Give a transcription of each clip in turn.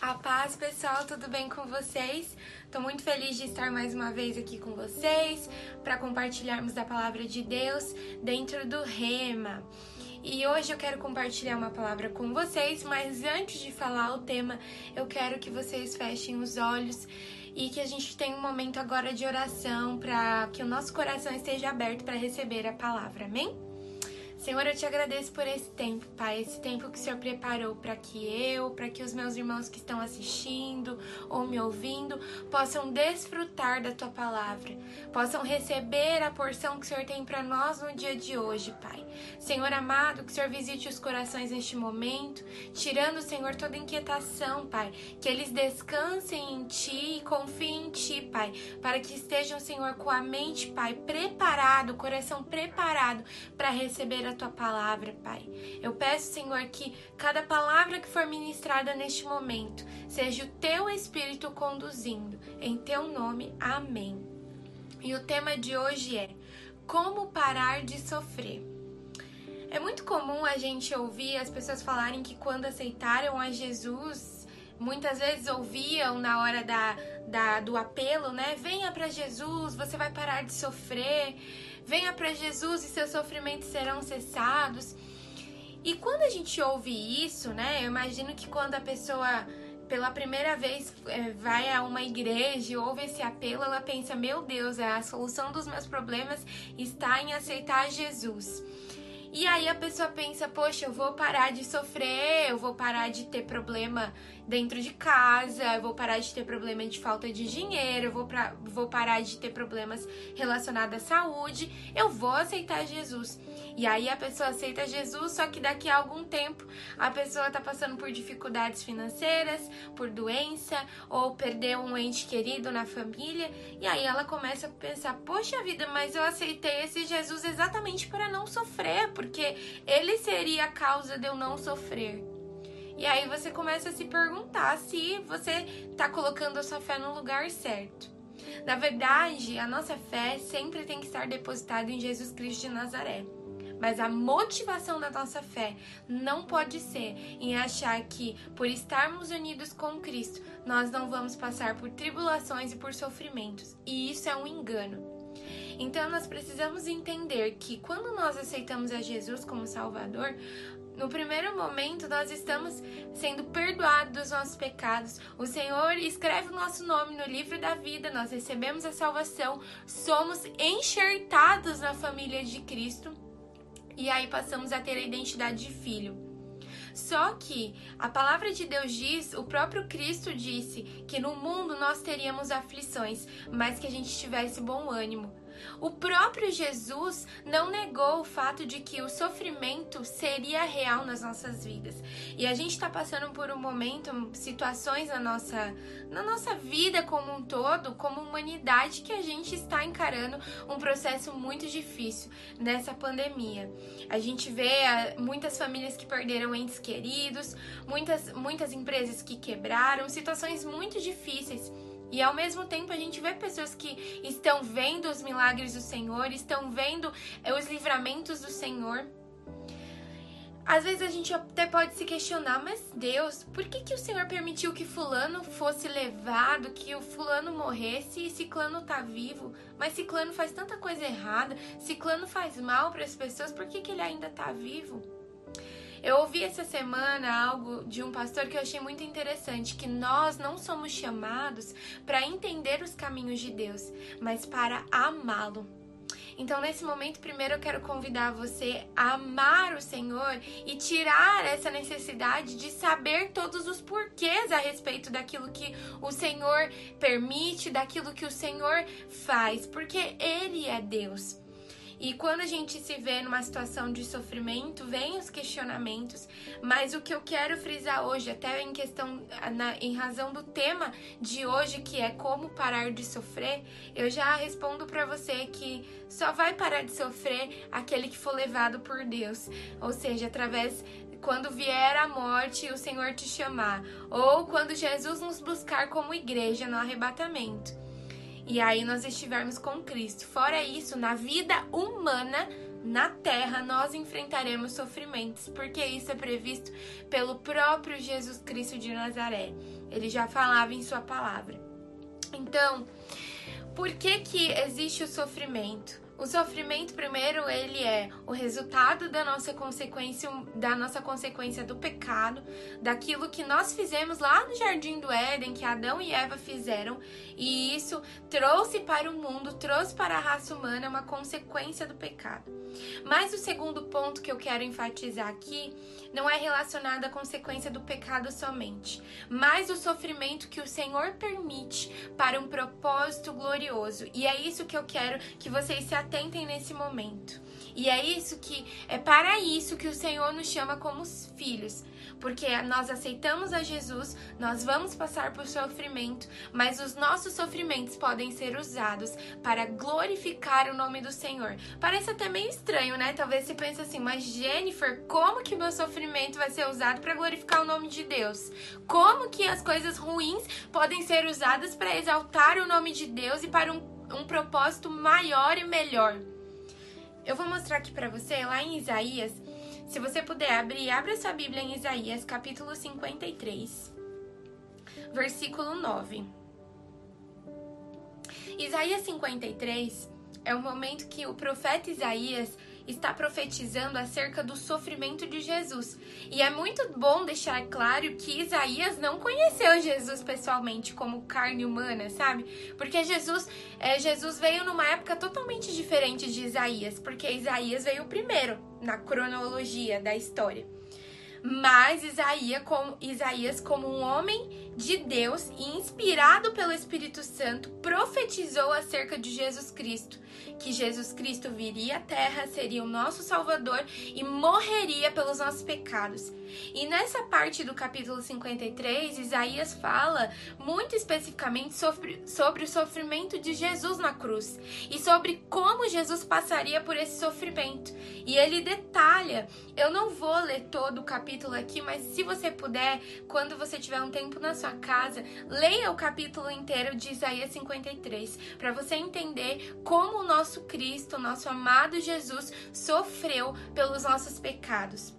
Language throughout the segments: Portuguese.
A paz, pessoal, tudo bem com vocês? Estou muito feliz de estar mais uma vez aqui com vocês para compartilharmos da palavra de Deus dentro do Rema. E hoje eu quero compartilhar uma palavra com vocês, mas antes de falar o tema, eu quero que vocês fechem os olhos e que a gente tenha um momento agora de oração para que o nosso coração esteja aberto para receber a palavra. Amém? Senhor, eu te agradeço por esse tempo, Pai, esse tempo que o Senhor preparou para que eu, para que os meus irmãos que estão assistindo ou me ouvindo possam desfrutar da tua palavra, possam receber a porção que o Senhor tem para nós no dia de hoje, Pai. Senhor amado, que o Senhor visite os corações neste momento, tirando, Senhor, toda inquietação, Pai, que eles descansem em ti e confiem em ti, Pai, para que estejam, Senhor, com a mente, Pai, preparado, o coração preparado para receber a tua palavra, Pai. Eu peço, Senhor, que cada palavra que for ministrada neste momento seja o teu Espírito conduzindo. Em teu nome, amém. E o tema de hoje é Como parar de sofrer. É muito comum a gente ouvir as pessoas falarem que quando aceitaram a Jesus, muitas vezes ouviam na hora da, da do apelo, né? Venha para Jesus, você vai parar de sofrer. Venha para Jesus e seus sofrimentos serão cessados. E quando a gente ouve isso, né? Eu imagino que quando a pessoa pela primeira vez é, vai a uma igreja e ouve esse apelo, ela pensa: meu Deus, a solução dos meus problemas está em aceitar Jesus. E aí a pessoa pensa, poxa, eu vou parar de sofrer, eu vou parar de ter problema dentro de casa, eu vou parar de ter problema de falta de dinheiro, eu vou, pra, vou parar de ter problemas relacionados à saúde, eu vou aceitar Jesus. E aí a pessoa aceita Jesus, só que daqui a algum tempo a pessoa tá passando por dificuldades financeiras, por doença, ou perdeu um ente querido na família, e aí ela começa a pensar, poxa vida, mas eu aceitei esse Jesus exatamente para não sofrer, porque ele seria a causa de eu não sofrer. E aí você começa a se perguntar se você está colocando a sua fé no lugar certo. Na verdade, a nossa fé sempre tem que estar depositada em Jesus Cristo de Nazaré. Mas a motivação da nossa fé não pode ser em achar que, por estarmos unidos com Cristo, nós não vamos passar por tribulações e por sofrimentos. E isso é um engano. Então nós precisamos entender que quando nós aceitamos a Jesus como Salvador, no primeiro momento, nós estamos sendo perdoados dos nossos pecados. O Senhor escreve o nosso nome no livro da vida, nós recebemos a salvação, somos enxertados na família de Cristo e aí passamos a ter a identidade de filho. Só que a palavra de Deus diz, o próprio Cristo disse que no mundo nós teríamos aflições, mas que a gente tivesse bom ânimo. O próprio Jesus não negou o fato de que o sofrimento seria real nas nossas vidas. E a gente está passando por um momento, situações na nossa, na nossa vida como um todo, como humanidade, que a gente está encarando um processo muito difícil nessa pandemia. A gente vê ah, muitas famílias que perderam entes queridos, muitas, muitas empresas que quebraram, situações muito difíceis. E ao mesmo tempo a gente vê pessoas que estão vendo os milagres do Senhor, estão vendo eh, os livramentos do Senhor. Às vezes a gente até pode se questionar, mas Deus, por que, que o Senhor permitiu que fulano fosse levado, que o fulano morresse e ciclano tá vivo? Mas ciclano faz tanta coisa errada, ciclano faz mal para as pessoas, por que, que ele ainda tá vivo? Eu ouvi essa semana algo de um pastor que eu achei muito interessante, que nós não somos chamados para entender os caminhos de Deus, mas para amá-lo. Então, nesse momento, primeiro eu quero convidar você a amar o Senhor e tirar essa necessidade de saber todos os porquês a respeito daquilo que o Senhor permite, daquilo que o Senhor faz, porque Ele é Deus. E quando a gente se vê numa situação de sofrimento, vem os questionamentos, mas o que eu quero frisar hoje, até em questão, na, em razão do tema de hoje, que é como parar de sofrer, eu já respondo para você que só vai parar de sofrer aquele que for levado por Deus, ou seja, através quando vier a morte o Senhor te chamar, ou quando Jesus nos buscar como igreja no arrebatamento e aí nós estivermos com Cristo. Fora isso, na vida humana, na terra nós enfrentaremos sofrimentos, porque isso é previsto pelo próprio Jesus Cristo de Nazaré. Ele já falava em sua palavra. Então, por que que existe o sofrimento? O sofrimento, primeiro, ele é o resultado da nossa consequência, da nossa consequência do pecado, daquilo que nós fizemos lá no jardim do Éden, que Adão e Eva fizeram, e isso trouxe para o mundo, trouxe para a raça humana uma consequência do pecado. Mas o segundo ponto que eu quero enfatizar aqui não é relacionado à consequência do pecado somente, mas o sofrimento que o Senhor permite para um propósito glorioso. E é isso que eu quero que vocês se atentem nesse momento. E é isso que é para isso que o Senhor nos chama como filhos, porque nós aceitamos a Jesus, nós vamos passar por sofrimento, mas os nossos sofrimentos podem ser usados para glorificar o nome do Senhor. Parece até meio estranho, né? Talvez você pense assim, mas Jennifer, como que meu sofrimento vai ser usado para glorificar o nome de Deus? Como que as coisas ruins podem ser usadas para exaltar o nome de Deus e para um, um propósito maior e melhor? Eu vou mostrar aqui para você lá em Isaías. Se você puder abrir, abra sua Bíblia em Isaías, capítulo 53, versículo 9. Isaías 53 é o momento que o profeta Isaías está profetizando acerca do sofrimento de Jesus. E é muito bom deixar claro que Isaías não conheceu Jesus pessoalmente como carne humana, sabe? Porque Jesus, é, Jesus veio numa época totalmente diferente de Isaías, porque Isaías veio primeiro na cronologia da história. Mas Isaías como, Isaías, como um homem de Deus e inspirado pelo Espírito Santo, profetizou acerca de Jesus Cristo, que Jesus Cristo viria à terra, seria o nosso Salvador e morreria pelos nossos pecados. E nessa parte do capítulo 53, Isaías fala muito especificamente sobre, sobre o sofrimento de Jesus na cruz e sobre como Jesus passaria por esse sofrimento. E ele detalha, eu não vou ler todo o capítulo aqui, mas se você puder, quando você tiver um tempo na sua casa, leia o capítulo inteiro de Isaías 53, para você entender como o nosso Cristo, o nosso amado Jesus, sofreu pelos nossos pecados.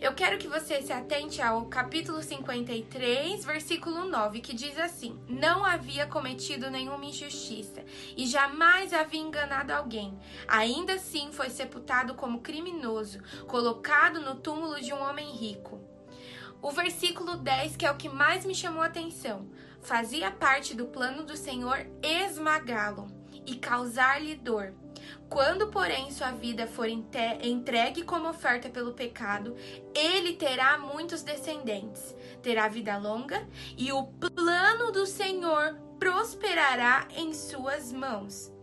Eu quero que você se atente ao capítulo 53, versículo 9, que diz assim: Não havia cometido nenhuma injustiça e jamais havia enganado alguém. Ainda assim foi sepultado como criminoso, colocado no túmulo de um homem rico. O versículo 10, que é o que mais me chamou a atenção, fazia parte do plano do Senhor esmagá-lo e causar-lhe dor. Quando, porém, sua vida for entregue como oferta pelo pecado, ele terá muitos descendentes, terá vida longa e o plano do Senhor prosperará em suas mãos.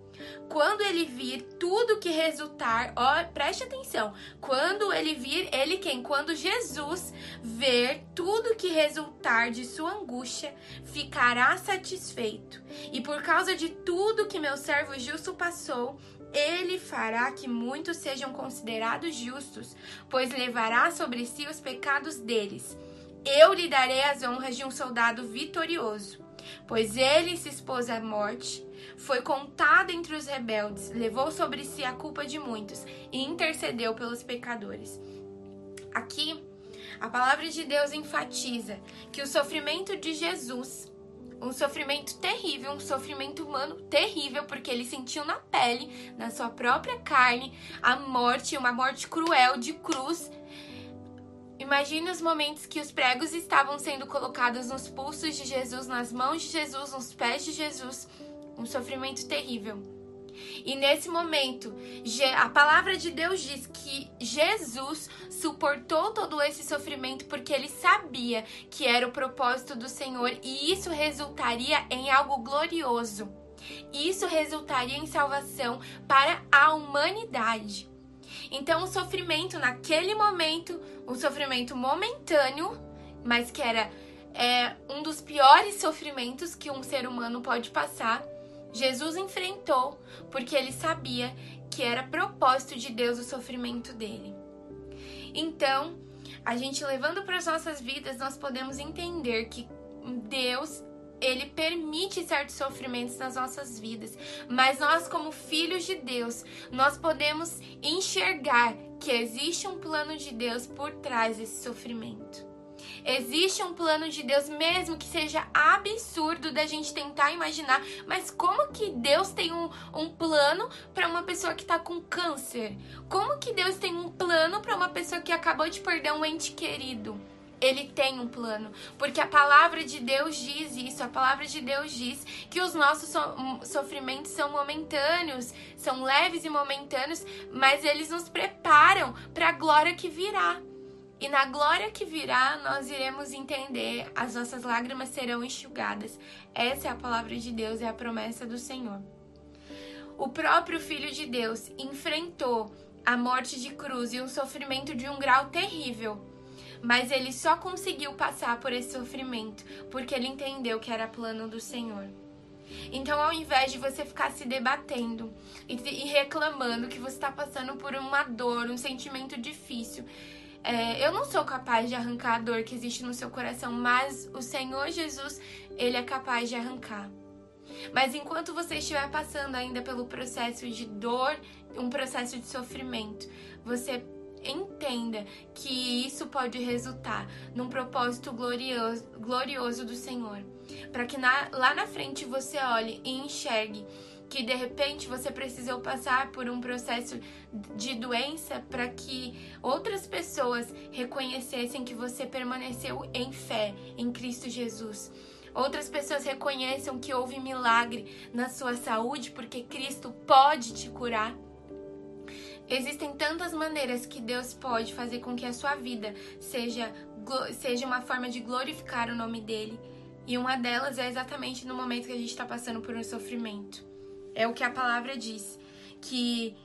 Quando ele vir tudo que resultar, ó, preste atenção. Quando ele vir, ele quem? Quando Jesus ver tudo que resultar de sua angústia, ficará satisfeito. E por causa de tudo que meu servo justo passou, ele fará que muitos sejam considerados justos, pois levará sobre si os pecados deles. Eu lhe darei as honras de um soldado vitorioso, pois ele se expôs à morte, foi contado entre os rebeldes, levou sobre si a culpa de muitos e intercedeu pelos pecadores. Aqui, a palavra de Deus enfatiza que o sofrimento de Jesus um sofrimento terrível, um sofrimento humano terrível, porque ele sentiu na pele, na sua própria carne, a morte, uma morte cruel de cruz. Imagine os momentos que os pregos estavam sendo colocados nos pulsos de Jesus, nas mãos de Jesus, nos pés de Jesus. Um sofrimento terrível. E nesse momento, a palavra de Deus diz que Jesus suportou todo esse sofrimento porque ele sabia que era o propósito do Senhor e isso resultaria em algo glorioso. Isso resultaria em salvação para a humanidade. Então, o sofrimento naquele momento, um sofrimento momentâneo, mas que era é, um dos piores sofrimentos que um ser humano pode passar, Jesus enfrentou porque ele sabia que era propósito de Deus o sofrimento dele. Então, a gente levando para as nossas vidas, nós podemos entender que Deus ele permite certos sofrimentos nas nossas vidas, mas nós como filhos de Deus, nós podemos enxergar que existe um plano de Deus por trás desse sofrimento. Existe um plano de Deus, mesmo que seja absurdo da gente tentar imaginar. Mas como que Deus tem um, um plano para uma pessoa que está com câncer? Como que Deus tem um plano para uma pessoa que acabou de perder um ente querido? Ele tem um plano, porque a palavra de Deus diz isso. A palavra de Deus diz que os nossos so sofrimentos são momentâneos, são leves e momentâneos, mas eles nos preparam para a glória que virá. E na glória que virá, nós iremos entender, as nossas lágrimas serão enxugadas. Essa é a palavra de Deus, é a promessa do Senhor. O próprio Filho de Deus enfrentou a morte de cruz e um sofrimento de um grau terrível mas ele só conseguiu passar por esse sofrimento porque ele entendeu que era plano do Senhor. Então, ao invés de você ficar se debatendo e, reclamando que você está passando por uma dor, um sentimento difícil, é, eu não sou capaz de arrancar a dor que existe no seu coração, mas o Senhor Jesus, Ele é capaz de arrancar. Mas enquanto você estiver passando ainda pelo processo de dor, um processo de sofrimento, você entenda que isso pode resultar num propósito glorioso, glorioso do Senhor. Para que na, lá na frente você olhe e enxergue que de repente você precisou passar por um processo de doença para que outras pessoas reconhecessem que você permaneceu em fé em Cristo Jesus. Outras pessoas reconheçam que houve milagre na sua saúde porque Cristo pode te curar. Existem tantas maneiras que Deus pode fazer com que a sua vida seja, seja uma forma de glorificar o nome dele. E uma delas é exatamente no momento que a gente está passando por um sofrimento. É o que a palavra diz. Que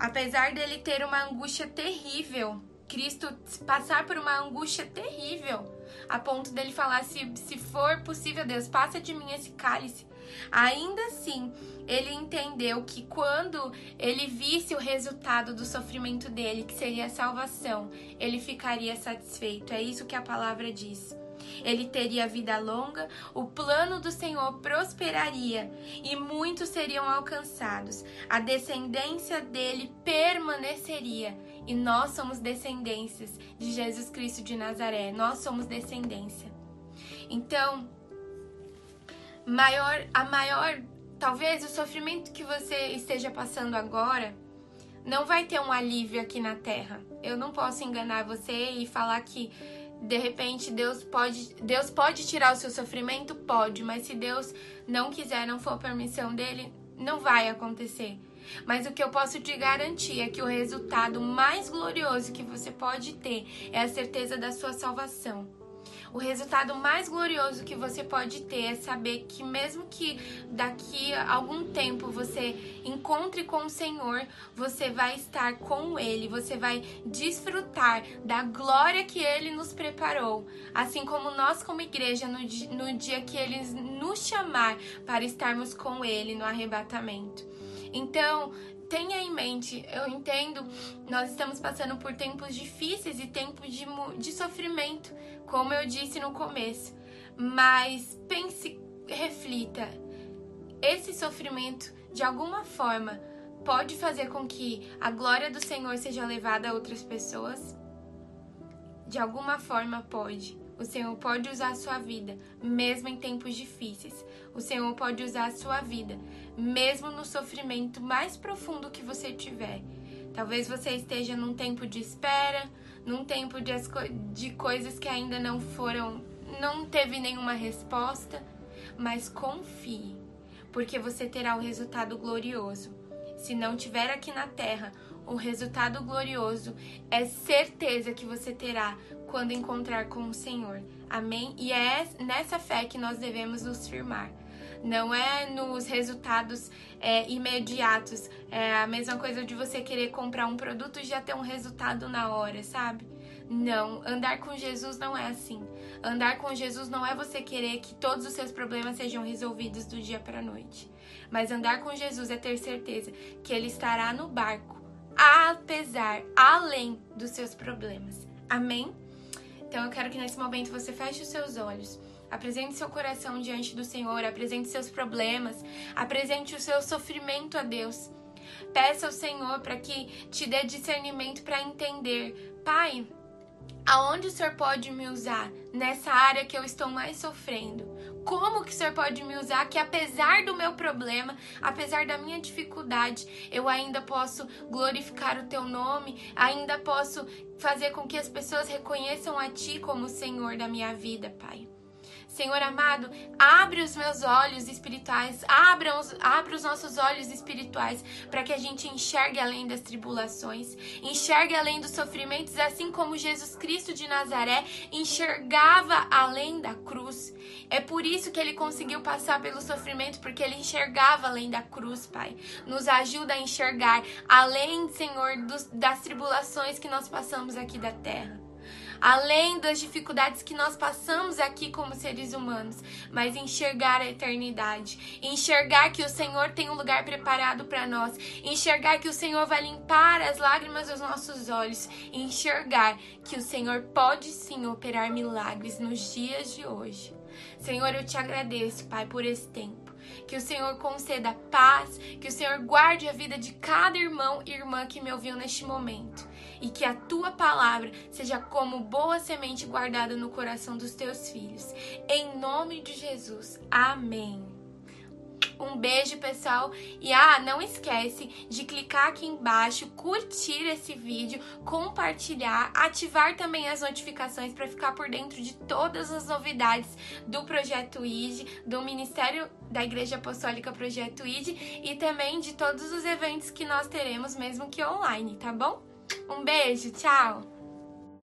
apesar dele ter uma angústia terrível, Cristo passar por uma angústia terrível, a ponto dele falar: se, se for possível, Deus, passa de mim esse cálice. Ainda assim, ele entendeu que quando ele visse o resultado do sofrimento dele, que seria a salvação, ele ficaria satisfeito. É isso que a palavra diz. Ele teria vida longa, o plano do Senhor prosperaria e muitos seriam alcançados. A descendência dele permaneceria. E nós somos descendências de Jesus Cristo de Nazaré. Nós somos descendência. Então, maior, a maior, talvez o sofrimento que você esteja passando agora não vai ter um alívio aqui na terra. Eu não posso enganar você e falar que de repente Deus pode, Deus pode tirar o seu sofrimento, pode, mas se Deus não quiser, não for permissão dele, não vai acontecer. Mas o que eu posso te garantir é que o resultado mais glorioso que você pode ter é a certeza da sua salvação. O resultado mais glorioso que você pode ter é saber que, mesmo que daqui a algum tempo você encontre com o Senhor, você vai estar com Ele, você vai desfrutar da glória que Ele nos preparou. Assim como nós, como igreja, no, no dia que Ele nos chamar para estarmos com Ele no arrebatamento. Então, tenha em mente, eu entendo, nós estamos passando por tempos difíceis e tempos de, de sofrimento, como eu disse no começo. Mas pense, reflita, esse sofrimento, de alguma forma, pode fazer com que a glória do Senhor seja levada a outras pessoas? De alguma forma pode. O Senhor pode usar a sua vida, mesmo em tempos difíceis. O Senhor pode usar a sua vida, mesmo no sofrimento mais profundo que você tiver. Talvez você esteja num tempo de espera, num tempo de, de coisas que ainda não foram, não teve nenhuma resposta, mas confie, porque você terá o um resultado glorioso. Se não tiver aqui na terra, o resultado glorioso é certeza que você terá quando encontrar com o Senhor. Amém? E é nessa fé que nós devemos nos firmar não é nos resultados é, imediatos. É a mesma coisa de você querer comprar um produto e já ter um resultado na hora, sabe? Não, andar com Jesus não é assim. Andar com Jesus não é você querer que todos os seus problemas sejam resolvidos do dia para a noite. Mas andar com Jesus é ter certeza que ele estará no barco, apesar, além dos seus problemas. Amém? Então eu quero que nesse momento você feche os seus olhos Apresente seu coração diante do Senhor, apresente seus problemas, apresente o seu sofrimento a Deus. Peça ao Senhor para que te dê discernimento para entender. Pai, aonde o Senhor pode me usar nessa área que eu estou mais sofrendo? Como que o Senhor pode me usar que apesar do meu problema, apesar da minha dificuldade, eu ainda posso glorificar o teu nome, ainda posso fazer com que as pessoas reconheçam a ti como o Senhor da minha vida, Pai. Senhor amado, abre os meus olhos espirituais, abra os, abra os nossos olhos espirituais para que a gente enxergue além das tribulações, enxergue além dos sofrimentos, assim como Jesus Cristo de Nazaré enxergava além da cruz. É por isso que ele conseguiu passar pelo sofrimento, porque ele enxergava além da cruz, Pai. Nos ajuda a enxergar além, Senhor, dos, das tribulações que nós passamos aqui da terra além das dificuldades que nós passamos aqui como seres humanos, mas enxergar a eternidade, enxergar que o Senhor tem um lugar preparado para nós, enxergar que o Senhor vai limpar as lágrimas dos nossos olhos, enxergar que o Senhor pode sim operar milagres nos dias de hoje. Senhor, eu te agradeço, Pai, por esse tempo que o Senhor conceda paz, que o Senhor guarde a vida de cada irmão e irmã que me ouviu neste momento. E que a tua palavra seja como boa semente guardada no coração dos teus filhos. Em nome de Jesus. Amém. Um beijo, pessoal. E ah, não esquece de clicar aqui embaixo, curtir esse vídeo, compartilhar, ativar também as notificações para ficar por dentro de todas as novidades do projeto ID, do Ministério da Igreja Apostólica Projeto ID e também de todos os eventos que nós teremos, mesmo que online, tá bom? Um beijo, tchau!